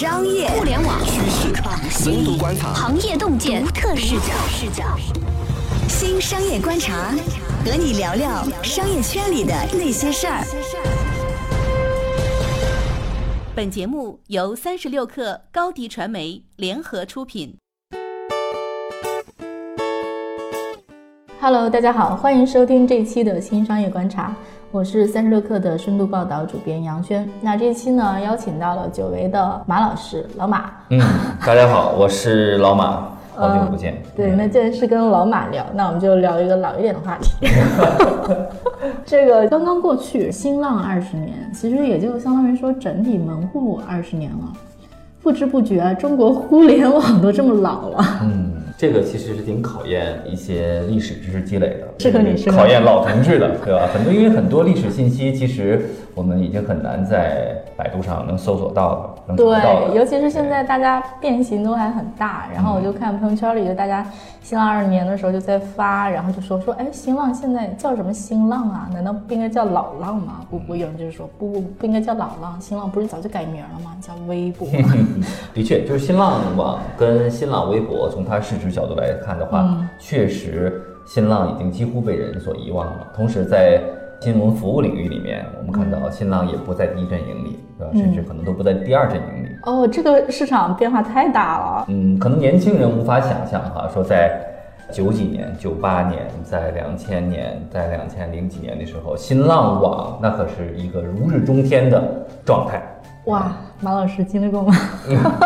商业、互联网趋势、深度观察、行业洞见、独特视角。视角。新商业观察，和你聊聊商业圈里的那些事儿。本节目由三十六克高低传媒联合出品。Hello，大家好，欢迎收听这一期的新商业观察，我是三十六氪的深度报道主编杨轩。那这一期呢，邀请到了久违的马老师，老马。嗯，大家好，我是老马，好久不见。对，那既然是跟老马聊，那我们就聊一个老一点的话题。这个刚刚过去新浪二十年，其实也就相当于说整体门户二十年了。不知不觉，中国互联网都这么老了。嗯，这个其实是挺考验一些历史知识积累的，适合你适合你考验老同志的，对吧？很多因为很多历史信息，其实我们已经很难在百度上能搜索到的，能查到的。对，尤其是现在大家变形都还很大，然后我就看朋友圈里就大家新浪二十年的时候就在发，然后就说说，哎，新浪现在叫什么新浪啊？难道不应该叫老浪吗？不 不，有人就是说不不不应该叫老浪，新浪不是早就改名了吗？叫微博。的确，就是新浪网跟新浪微博，从它市值角度来看的话，嗯确实新浪已经几乎被人所遗忘了。同时，在金融服务领域里面，我们看到新浪也不在第一阵营里，对吧？甚至可能都不在第二阵营里。哦，这个市场变化太大了。嗯，可能年轻人无法想象哈，说在九几年、九八年，在两千年、在两千零几年的时候，新浪网那可是一个如日中天的状态。哇，马老师经历过吗？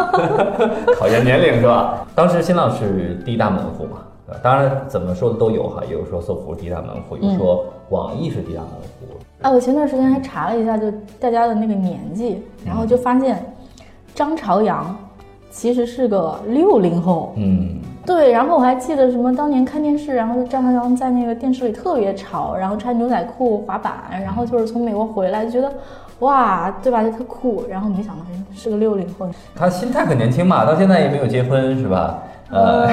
考验年龄是吧？当时新浪是第一大门户嘛，当然怎么说的都有哈，有说搜狐是第一大门户，有说网易是第一大门户。啊，我前段时间还查了一下，就大家的那个年纪，然后就发现张朝阳其实是个六零后。嗯，对，然后我还记得什么当年看电视，然后张朝阳在那个电视里特别潮，然后穿牛仔裤滑板，然后就是从美国回来，就觉得哇，对吧，就特酷。然后没想到是个六零后，他心态很年轻嘛，到现在也没有结婚是吧？呃，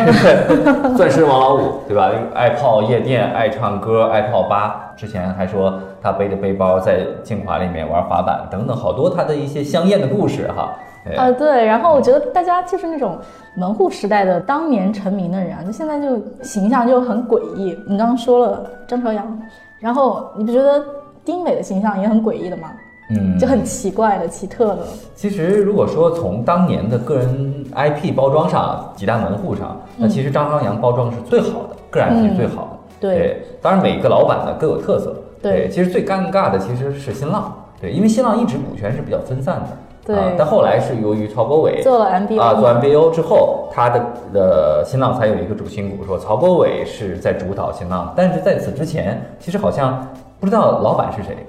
钻石王老五对吧？爱泡夜店，爱唱歌，爱泡吧。之前还说他背着背包在清华里面玩滑板等等，好多他的一些香艳的故事哈。哎啊，对，然后我觉得大家就是那种门户时代的当年成名的人啊，就现在就形象就很诡异。你刚刚说了张朝阳，然后你不觉得丁磊的形象也很诡异的吗？嗯就很奇怪的、奇特的。其实，如果说从当年的个人 IP 包装上，几大门户上，那其实张朝阳包装是最好的，个人 IP 是最好的。嗯对当然每个老板呢各有特色。对其实最尴尬的其实是新浪，对，因为新浪一直股权是比较分散的。对啊但后来是由于曹国伟做了 MBO 啊，做 MBO 之后，他的呃新浪才有一个主心骨，说曹国伟是在主导新浪，但是在此之前，其实好像不知道老板是谁啊。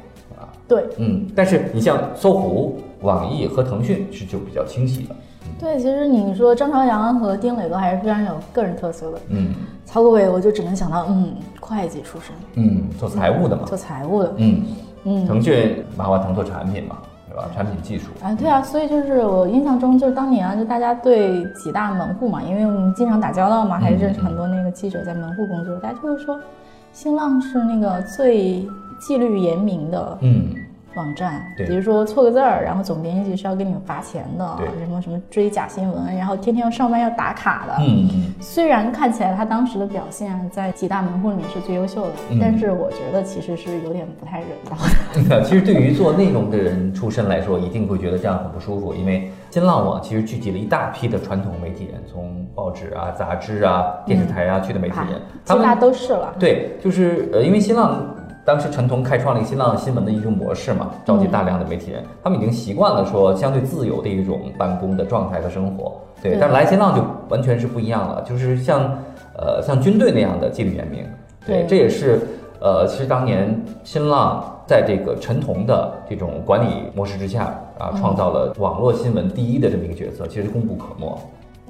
对嗯，但是你像搜狐、网易和腾讯是就比较清晰的。对，其实你说张朝阳和丁磊都还是非常有个人特色的。嗯曹国伟，我就只能想到，嗯，会计出身，嗯，做财务的嘛。做财务的。嗯，嗯腾讯马化腾做产品嘛，对吧？产品技术。啊，对啊，所以就是我印象中，就是当年啊，就大家对几大门户嘛，因为我们经常打交道嘛，还认识很多那个记者在门户工作，大家就会说，新浪是那个最纪律严明的嗯，网站，比如说错个字儿，然后总编辑是要给你们罚钱的，什么什么追假新闻，然后天天要上班要打卡的。嗯嗯虽然看起来他当时的表现在几大门户里面是最优秀的，嗯但是我觉得其实是有点不太人道的。嗯。其实对于做内容的人出身来说，一定会觉得这样很不舒服，因为新浪网其实聚集了一大批的传统媒体人，从报纸啊、杂志啊、电视台啊去的媒体人，他们几大都是了。对，就是呃，因为新浪当时陈彤开创了一个新浪新闻的一种模式嘛，召集大量的媒体人，他们已经习惯了说相对自由的一种办公的状态和生活。对，对但来新浪就完全是不一样了，就是像呃像军队那样的纪律严明。对这也是呃，其实当年新浪在这个陈彤的这种管理模式之下啊，创造了网络新闻第一的这么一个角色，其实功不可没。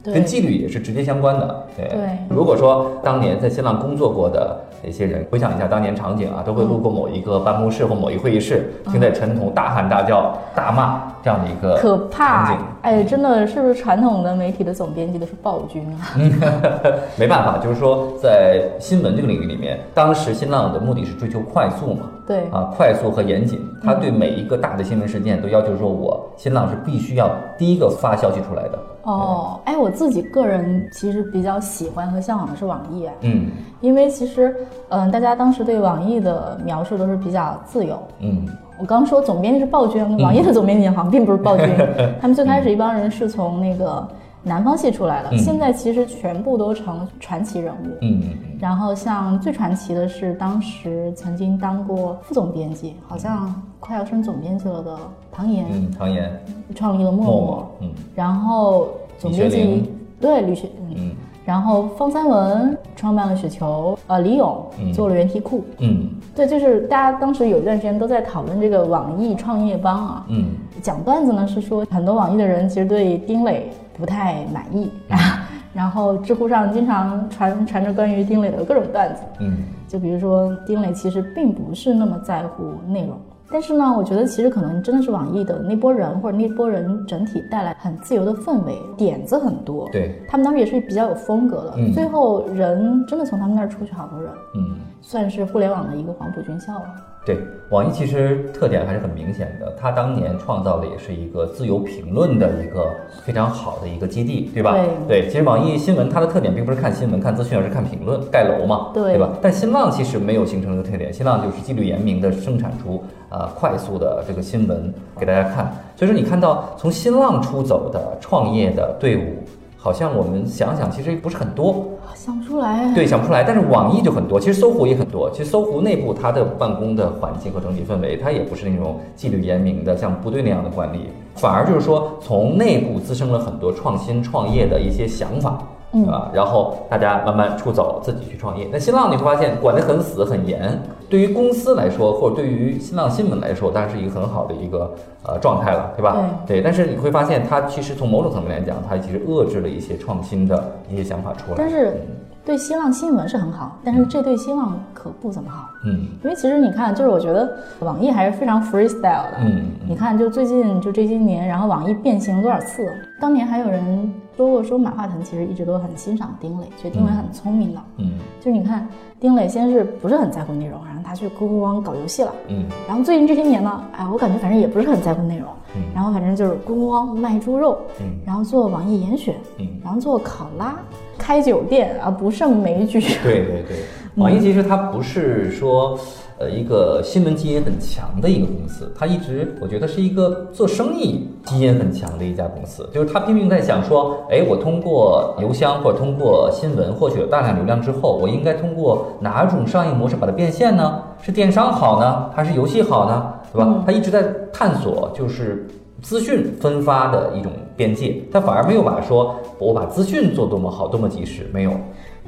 对跟纪律也是直接相关的。对，对如果说当年在新浪工作过的那些人，回想一下当年场景啊，都会路过某一个办公室或某一会议室，听在陈彤大喊大叫、大骂这样的一个可场怕景。！哎，真的是不是传统的媒体的总编辑都是暴君啊？没办法，就是说在新闻这个领域里面，当时新浪的目的是追求快速嘛，对啊，快速和严谨他对每一个大的新闻事件都要求说，我新浪是必须要第一个发消息出来的。哦，哎，我自己个人其实比较喜欢和向往的是网易，嗯因为其实，嗯、大家当时对网易的描述都是比较自由。嗯我刚说总编辑是暴君，网易的总编辑好像并不是暴君，他们最开始一帮人是从那个南方系出来的，嗯。现在其实全部都成传奇人物。嗯然后像最传奇的是当时曾经当过副总编辑，好像快要升总编辑了的唐岩，嗯，唐岩、创立了陌陌，嗯。然后总编辑对吕学，嗯，嗯然后方三文创办了雪球，呃，李咏嗯。做了原题库，嗯。对，就是大家当时有一段时间都在讨论这个网易创业帮啊，嗯。讲段子呢是说很多网易的人其实对丁磊不太满意，然后知乎上经常传传着关于丁磊的各种段子，嗯。就比如说丁磊其实并不是那么在乎内容。但是呢，我觉得其实可能真的是网易的那波人或者那波人整体带来很自由的氛围，点子很多。对，他们当时也是比较有风格的。嗯最后人真的从他们那儿出去好多人，嗯。算是互联网的一个黄埔军校了。对，网易其实特点还是很明显的，它当年创造的也是一个自由评论的一个非常好的一个基地，对吧？对其实网易新闻它的特点并不是看新闻、看资讯，而是看评论、盖楼嘛，对吧？但新浪其实没有形成这个特点，新浪就是纪律严明的生产出啊、快速的这个新闻给大家看。所以说，你看到从新浪出走的创业的队伍，好像我们想想其实不是很多，想不出来。对，想不出来。但是网易就很多，其实搜狐也很多。其实搜狐内部它的办公的环境和整体氛围，它也不是那种纪律严明的，像部队那样的管理，反而就是说从内部滋生了很多创新创业的一些想法。嗯啊，然后大家慢慢出走，自己去创业。那新浪你会发现管得很死很严，对于公司来说，或者对于新浪新闻来说，当然是一个很好的一个呃状态了，对吧？对。但是你会发现，它其实从某种层面来讲，它其实遏制了一些创新的一些想法出来。但是对新浪新闻是很好，但是这对新浪可不怎么好。嗯因为其实你看，就是我觉得网易还是非常 freestyle 的。嗯你看，就最近就这些年，然后网易变形了多少次？当年还有人说过，说马化腾其实一直都很欣赏丁磊，觉得丁磊很聪明的。嗯就是你看，丁磊先是不是很在乎内容，然后他去咕咕汪搞游戏了。嗯然后最近这些年呢，哎，我感觉反正也不是很在乎内容，嗯然后反正就是咕咕汪卖猪肉，嗯然后做网易严选，嗯然后做考拉，开酒店啊，不胜枚举。对对对，网易其实它不是说，呃，一个新闻基因很强的一个公司，它一直我觉得是一个做生意基因很强的一家公司，就是它拼命在想说，哎，我通过邮箱或者通过新闻获取了大量流量之后，我应该通过哪种商业模式把它变现呢？是电商好呢，还是游戏好呢？对吧？它一直在探索，就是。资讯分发的一种边界，它反而没有把说我把资讯做多么好、多么及时，没有。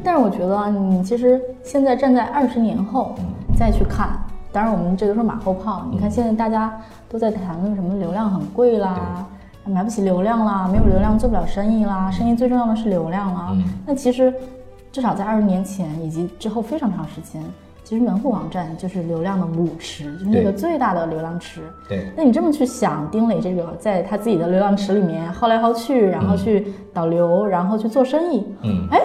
但是我觉得啊，你其实现在站在二十年后再去看，当然我们这都是马后炮。你看现在大家都在谈论什么流量很贵啦，买不起流量啦，没有流量做不了生意啦，生意最重要的是流量啦。嗯。那其实至少在二十年前以及之后非常长时间，其实门户网站就是流量的母池，就是那个最大的流量池。对，那你这么去想，丁磊这个在他自己的流量池里面薅来薅去，然后去导流，然后去做生意，嗯。哎，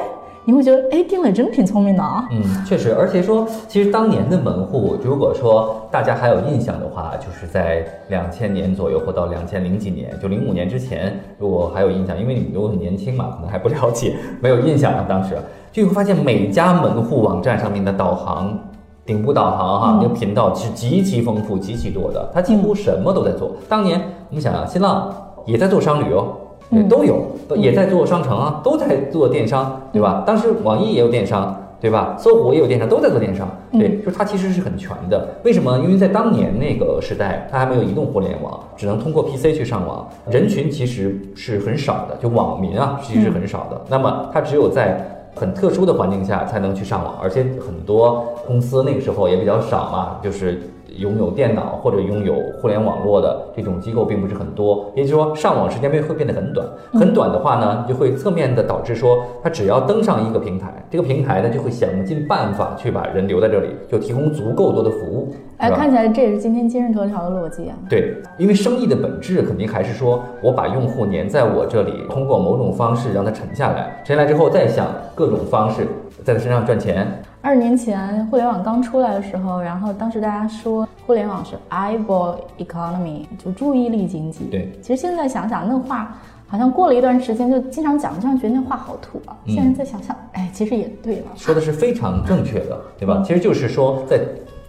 你会觉得，哎，丁磊真挺聪明的啊。嗯，确实，而且说，其实当年的门户，如果说大家还有印象的话，就是在两千年左右或到两千零几年，就零五年之前，如果还有印象，因为你们都很年轻嘛，可能还不了解，没有印象啊。当时就会发现每家门户网站上面的导航。顶部导航哈，那个频道是极其丰富、极其多的，它几乎什么都在做。当年我们想想，新浪也在做商旅哦，也都有，也在做商城啊，都在做电商，对吧？当时网易也有电商，对吧？搜狐也有电商，都在做电商，对，就是它其实是很全的。为什么？因为在当年那个时代，它还没有移动互联网，只能通过 PC 去上网，人群其实是很少的，就网民啊，其实是很少的。那么它只有在很特殊的环境下才能去上网，而且很多公司那个时候也比较少嘛，就是拥有电脑或者拥有互联网络的这种机构并不是很多，也就是说上网时间会会变得很短，很短的话呢，就会侧面的导致说，它只要登上一个平台，这个平台呢就会想尽办法去把人留在这里，就提供足够多的服务，哎，看起来这也是今天今日头条的逻辑啊。对，因为生意的本质肯定还是说我把用户粘在我这里，通过某种方式让他沉下来，沉下来之后再想各种方式在他身上赚钱。二十年前互联网刚出来的时候，然后当时大家说互联网是 eyeball economy，就注意力经济。对，其实现在想想，那话好像过了一段时间就经常讲，这样觉得那话好土啊。嗯现在再想想，哎，其实也对了。说的是非常正确的，对吧？其实就是说，在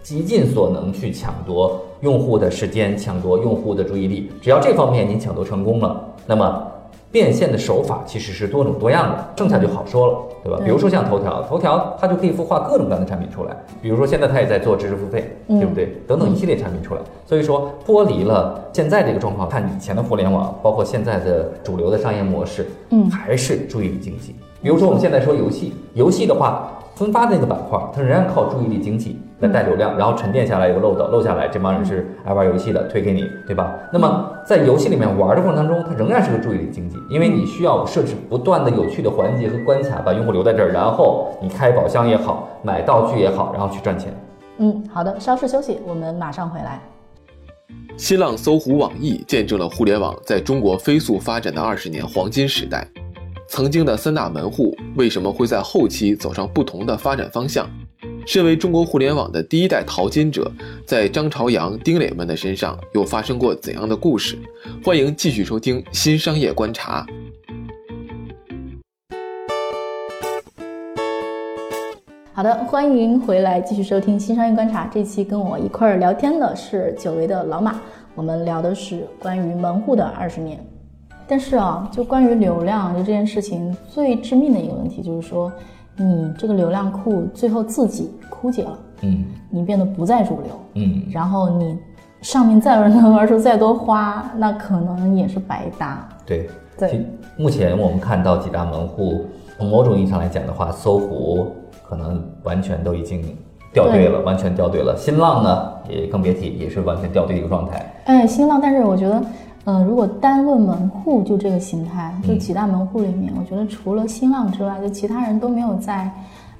极尽所能去抢夺用户的时间，抢夺用户的注意力。只要这方面您抢夺成功了，那么变现的手法其实是多种多样的，剩下就好说了，对吧？对比如说像头条，头条它就可以孵化各种各样的产品出来，比如说现在它也在做知识付费，嗯对不对？等等一系列产品出来，所以说剥离了现在这个状况，看以前的互联网，包括现在的主流的商业模式，嗯还是注意力经济。比如说我们现在说游戏，游戏的话，分发的那个板块，它仍然靠注意力经济来带流量，然后沉淀下来有个漏斗，漏下来这帮人是爱玩游戏的，推给你，对吧？那么在游戏里面玩的过程当中，它仍然是个注意力经济，因为你需要设置不断的有趣的环节和关卡，把用户留在这儿，然后你开宝箱也好，买道具也好，然后去赚钱。嗯，好的，稍事休息，我们马上回来。新浪、搜狐、网易见证了互联网在中国飞速发展的二十年黄金时代。曾经的三大门户为什么会在后期走上不同的发展方向？身为中国互联网的第一代淘金者，在张朝阳、丁磊们的身上又发生过怎样的故事？欢迎继续收听《新商业观察》。好的，欢迎回来继续收听《新商业观察》。这期跟我一块儿聊天的是久违的老马，我们聊的是关于门户的二十年。但是啊，就关于流量就这件事情，最致命的一个问题就是说，你这个流量库最后自己枯竭了，嗯你变得不再主流，嗯，然后你上面再能玩出再多花，那可能也是白搭。对对目前我们看到几大门户，从某种意义上来讲的话，搜狐可能完全都已经掉队了，完全掉队了。新浪呢，也更别提，也是完全掉队的一个状态。哎，新浪，但是我觉得，呃，如果单论门户就这个形态，就几大门户里面，我觉得除了新浪之外，就其他人都没有在，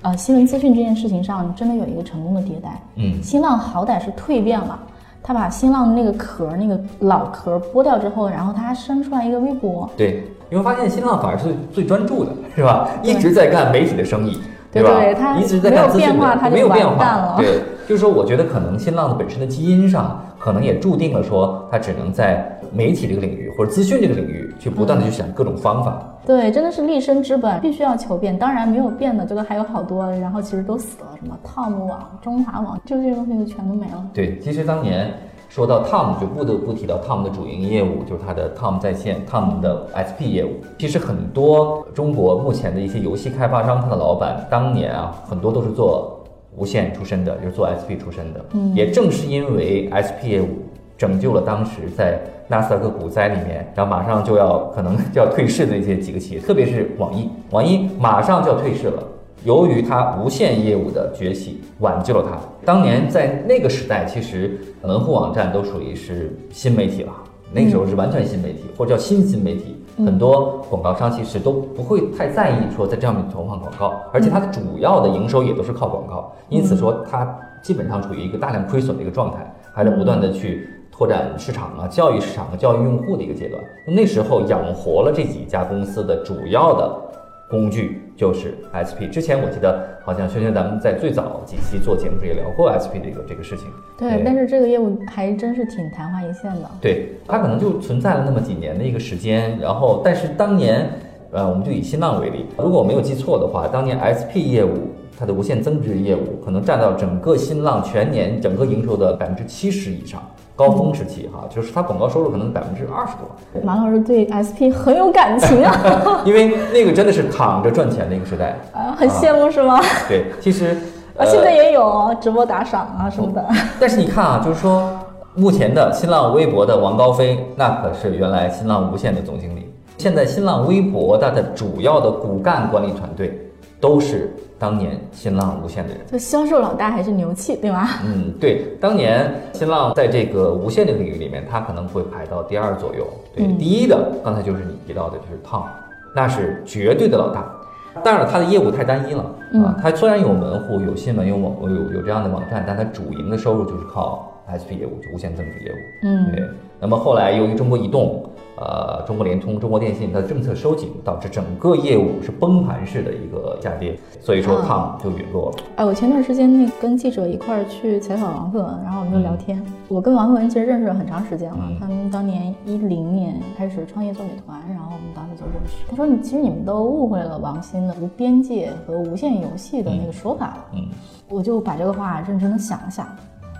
呃，新闻资讯这件事情上真的有一个成功的迭代。嗯新浪好歹是蜕变了，他把新浪那个壳那个老壳剥掉之后，然后他还生出来一个微博，对，你会发现新浪反而是最专注的，是吧？一直在干媒体的生意，对吧？对它一直在干资讯没有变化的它就完没有变化蛋了。对，就是说，我觉得可能新浪的本身的基因上，可能也注定了说，它只能在媒体这个领域或者资讯这个领域去不断的去想各种方法。对，真的是立身之本，必须要求变。当然没有变的，这个还有好多，然后其实都死了，什么 Tom 网、中华网，就这些东西就全都没了。对，其实当年说到 Tom，就不得不提到 Tom 的主营业务，就是它的 Tom 在线 Tom 的 SP 业务。其实很多中国目前的一些游戏开发商，它的老板当年啊，很多都是做无线出身的，就是做 SP 出身的。嗯也正是因为 SP 业务拯救了当时在纳斯达克股灾里面，然后马上就要可能就要退市的一些几个企业，特别是网易，网易马上就要退市了。由于它无线业务的崛起，挽救了它。当年在那个时代，其实门户网站都属于是新媒体了，那个时候是完全新媒体，或者叫新新媒体。很多广告商其实都不会太在意说在这上面投放广告，而且它的主要的营收也都是靠广告，因此说它基本上处于一个大量亏损的一个状态，还在不断的去拓展市场啊、教育市场和、教育用户的一个阶段。那时候养活了这几家公司的主要的工具就是 SP。之前我记得好像轩轩咱们在最早几期做节目时也聊过 SP 的一个这个事情。对，但是这个业务还真是挺昙花一现的。对，它可能就存在了那么几年的一个时间，然后但是当年，呃，我们就以新浪为例，如果我没有记错的话，当年 SP 业务它的无限增值业务可能占到整个新浪全年整个营收的百分之七十以上，高峰时期哈，就是它广告收入可能百分之二十多，马老师对 SP 很有感情啊，因为那个真的是躺着赚钱的一个时代。啊，很羡慕是吗？对，其实 啊，现在也有直播打赏啊什么的。但是你看啊，就是说，目前的新浪微博的王高飞，那可是原来新浪无线的总经理。现在新浪微博它的主要的骨干管理团队，都是当年新浪无线的人。就销售老大还是牛气，对吗？嗯，对，当年新浪在这个无线这个领域里面，它可能会排到第二左右。对，嗯第一的刚才就是你提到的，就是 Tom，那是绝对的老大。当然了，它的业务太单一了嗯啊。它虽然有门户、有新闻、有网、有有这样的网站，但它主营的收入就是靠 SP 业务，就无线增值业务。嗯对。那么后来由于中国移动呃中国联通、中国电信它的政策收紧，导致整个业务是崩盘式的一个下跌，所以说抗就陨落了。哎，我前段时间那跟记者一块儿去采访王慧文，然后我们就聊天。我跟王慧文其实认识了很长时间了，嗯他们当年一零年开始创业做美团，然后我们当时就认识。他说你其实你们都误会了王鑫的无边界和无限游戏的那个说法了。嗯我就把这个话认真的想了想，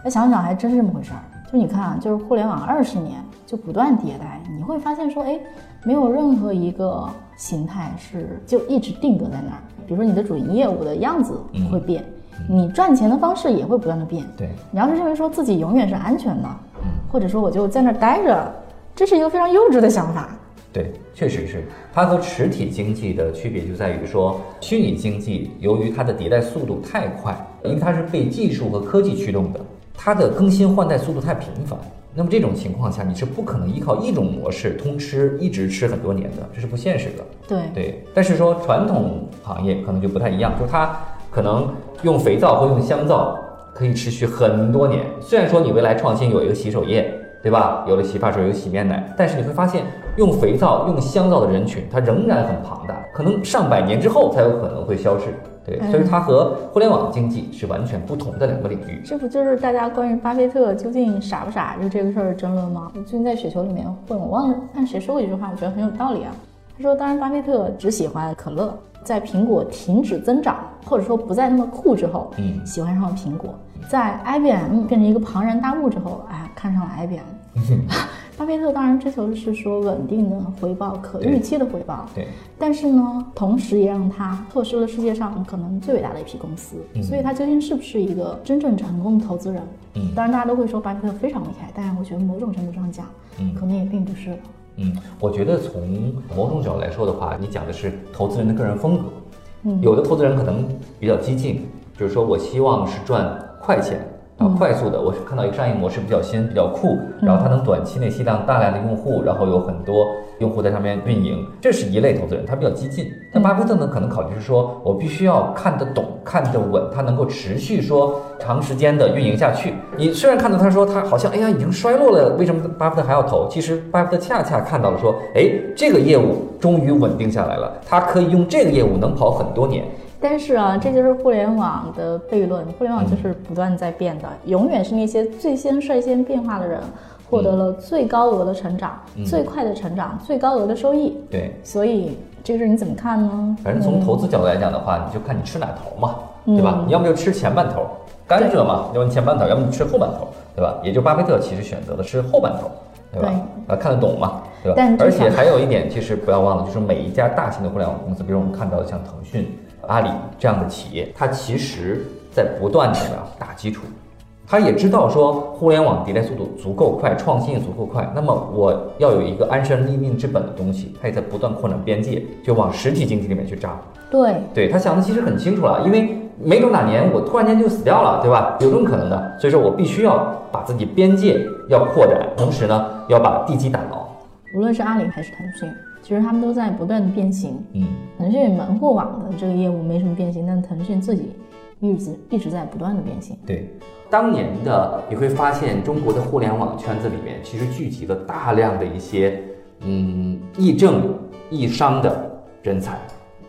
哎，想想还真是这么回事儿。就你看啊，就是互联网二十年就不断迭代，你会发现说，哎，没有任何一个形态是就一直定格在那儿。比如说你的主营业务的样子嗯会变，你赚钱的方式也会不断的变。对，你要是认为说自己永远是安全的，嗯或者说我就在那儿待着，这是一个非常幼稚的想法。对，确实是它和实体经济的区别就在于说，虚拟经济由于它的迭代速度太快，因为它是被技术和科技驱动的，它的更新换代速度太频繁。那么这种情况下，你是不可能依靠一种模式通吃一直吃很多年的，这是不现实的。对，对，但是说传统行业可能就不太一样，就是它可能用肥皂或用香皂可以持续很多年。虽然说你未来创新有一个洗手液，对吧？有了洗发水，有洗面奶，但是你会发现用肥皂、用香皂的人群，它仍然很庞大，可能上百年之后才有可能会消逝。对，所以它和互联网经济是完全不同的两个领域。这不就是大家关于巴菲特究竟傻不傻就这个事儿争论吗？我最近在雪球里面混，我忘了看谁说过一句话，我觉得很有道理啊。他说，当然巴菲特只喜欢可乐，在苹果停止增长或者说不再那么酷之后，嗯喜欢上了苹果。在 IBM 变成一个庞然大物之后，哎，看上了 IBM。巴菲特当然追求的是说稳定的回报、可预期的回报，对，但是呢，同时也让他错失了世界上可能最伟大的一批公司。所以他究竟是不是一个真正成功的投资人？嗯当然大家都会说巴菲特非常厉害，但是我觉得某种程度上讲，嗯可能也并不是的。嗯，我觉得从某种角度来说的话，你讲的是投资人的个人风格。嗯有的投资人可能比较激进，就是说我希望是赚快钱，然后快速的，我是看到一个商业模式比较新、比较酷，然后它能短期内吸纳大量的用户，然后有很多用户在上面运营，这是一类投资人，他比较激进。但巴菲特呢，可能考虑是说我必须要看得懂、看得稳，它能够持续说长时间的运营下去。你虽然看到他说他好像哎呀已经衰落了，为什么巴菲特还要投？其实巴菲特恰恰看到了说，哎，这个业务终于稳定下来了，他可以用这个业务能跑很多年。但是啊，这就是互联网的悖论。互联网就是不断在变的，永远是那些最先率先变化的人，获得了最高额的成长、嗯最快的成长、最高额的收益。对，所以这个事儿你怎么看呢？反正从投资角度来讲的话，你就看你吃哪头嘛，对吧？嗯你要么就吃前半头，甘蔗嘛，要么你前半头，要么你吃后半头，对吧？也就巴菲特其实选择的是后半头，对吧？啊，看得懂嘛，对吧但？而且还有一点，其实不要忘了，就是每一家大型的互联网公司，比如我们看到的像腾讯、阿里这样的企业，它其实在不断的打基础。他也知道说互联网迭代速度足够快，创新也足够快，那么我要有一个安身立命之本的东西，它也在不断扩展边界，就往实体经济里面去扎。对，对他想的其实很清楚了，因为没准哪年我突然间就死掉了，对吧？有这种可能的，所以说我必须要把自己边界要扩展，同时呢要把地基打牢。无论是阿里还是腾讯，其实他们都在不断的变形。嗯，腾讯门户网的这个业务没什么变形，但腾讯自己一直一直在不断的变形。对，当年的你会发现，中国的互联网圈子里面其实聚集了大量的一些嗯亦正亦商的人才，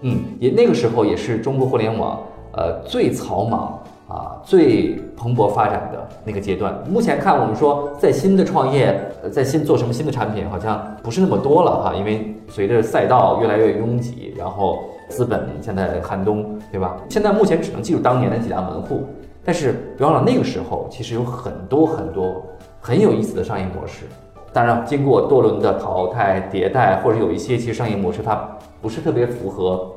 嗯，也那个时候也是中国互联网呃最草莽啊最蓬勃发展的那个阶段。目前看，我们说在新的创业，呃，在新做什么新的产品，好像不是那么多了哈，因为随着赛道越来越拥挤，然后资本现在寒冬，对吧？现在目前只能记住当年的几大门户。但是别忘了，那个时候其实有很多很多很有意思的商业模式。当然，经过多轮的淘汰、迭代，或者有一些其实商业模式它不是特别符合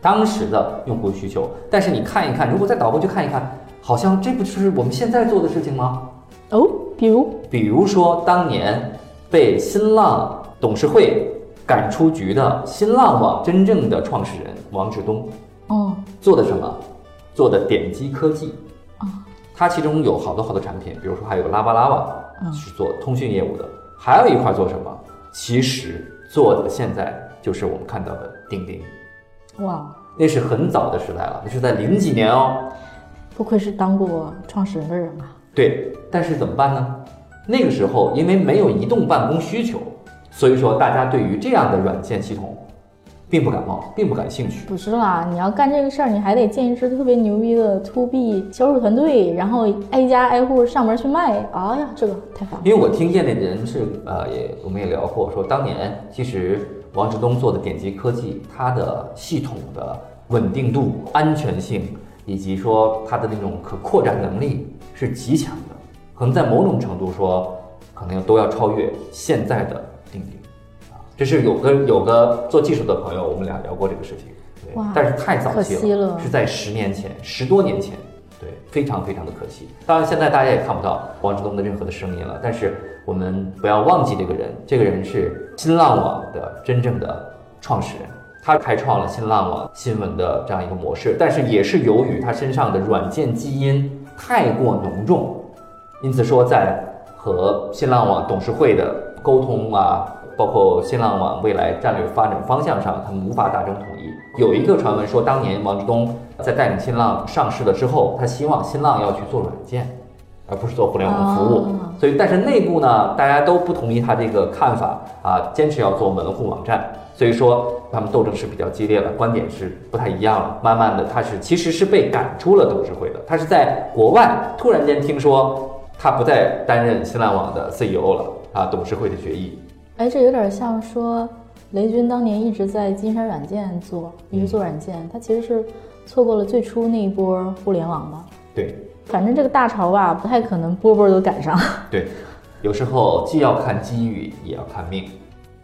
当时的用户需求。但是你看一看，如果再倒回去看一看，好像这不就是我们现在做的事情吗？哦，比如比如说当年被新浪董事会赶出局的新浪网真正的创始人王志东，哦，做的什么？做的点击科技啊，它其中有好多好多产品，比如说还有拉巴拉网，嗯是做通讯业务的，还有一块做什么？其实做的现在就是我们看到的钉钉，哇，那是很早的时代了，那是在零几年哦。不愧是当过创始人的人啊。对，但是怎么办呢？那个时候因为没有移动办公需求，所以说大家对于这样的软件系统。并不感冒，并不感兴趣。不是啦，你要干这个事儿，你还得建一支特别牛逼的 to B 销售团队，然后挨家挨户上门去卖。哎呀，这个太烦了。因为我听业内人是呃，也我们也聊过，说当年其实王志东做的点击科技，它的系统的稳定度、安全性，以及说它的那种可扩展能力是极强的，可能在某种程度说，可能都要超越现在的钉钉。这是有个有个做技术的朋友，我们俩聊过这个事情，对，但是太早期了，是在十年前，十多年前，对，非常非常的可惜。当然，现在大家也看不到王志东的任何的声音了。但是我们不要忘记这个人，这个人是新浪网的真正的创始人，他开创了新浪网新闻的这样一个模式。但是也是由于他身上的软件基因太过浓重，因此说在和新浪网董事会的沟通啊。包括新浪网未来战略发展方向上，他们无法达成统一。有一个传闻说，当年王志东在带领新浪上市了之后，他希望新浪要去做软件，而不是做互联网服务。所以，但是内部呢，大家都不同意他这个看法啊，坚持要做门户网站。所以说，他们斗争是比较激烈了，观点是不太一样了。慢慢的，他是其实是被赶出了董事会的。他是在国外突然间听说，他不再担任新浪网的 CEO 了啊，董事会的决议。哎，这有点像说雷军当年一直在金山软件做，一直做软件，他其实是错过了最初那一波互联网吧。对，反正这个大潮吧，不太可能波波都赶上。对，有时候既要看机遇，也要看命。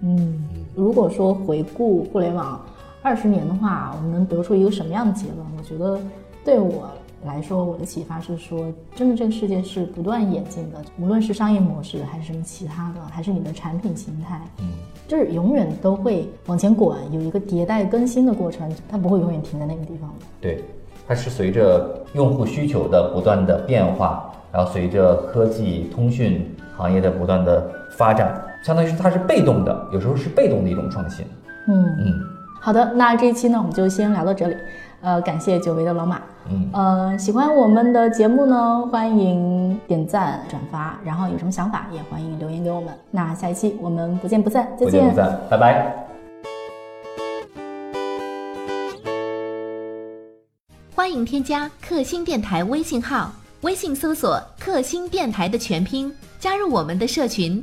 嗯，如果说回顾互联网二十年的话，我们能得出一个什么样的结论？我觉得对我。来说，我的启发是说，真的这个世界是不断演进的，无论是商业模式，还是什么其他的，还是你的产品形态，嗯，就是永远都会往前滚，有一个迭代更新的过程，它不会永远停在那个地方的。对，它是随着用户需求的不断的变化，然后随着科技通讯行业的不断的发展，相当于是它是被动的，有时候是被动的一种创新。嗯嗯，好的，那这一期呢，我们就先聊到这里。呃，感谢久违的老马。嗯，呃，喜欢我们的节目呢，欢迎点赞转发，然后有什么想法也欢迎留言给我们。那下一期我们不见不散，再见。不见不散，拜拜。欢迎添加克星电台微信号，微信搜索“克星电台”的全拼，加入我们的社群，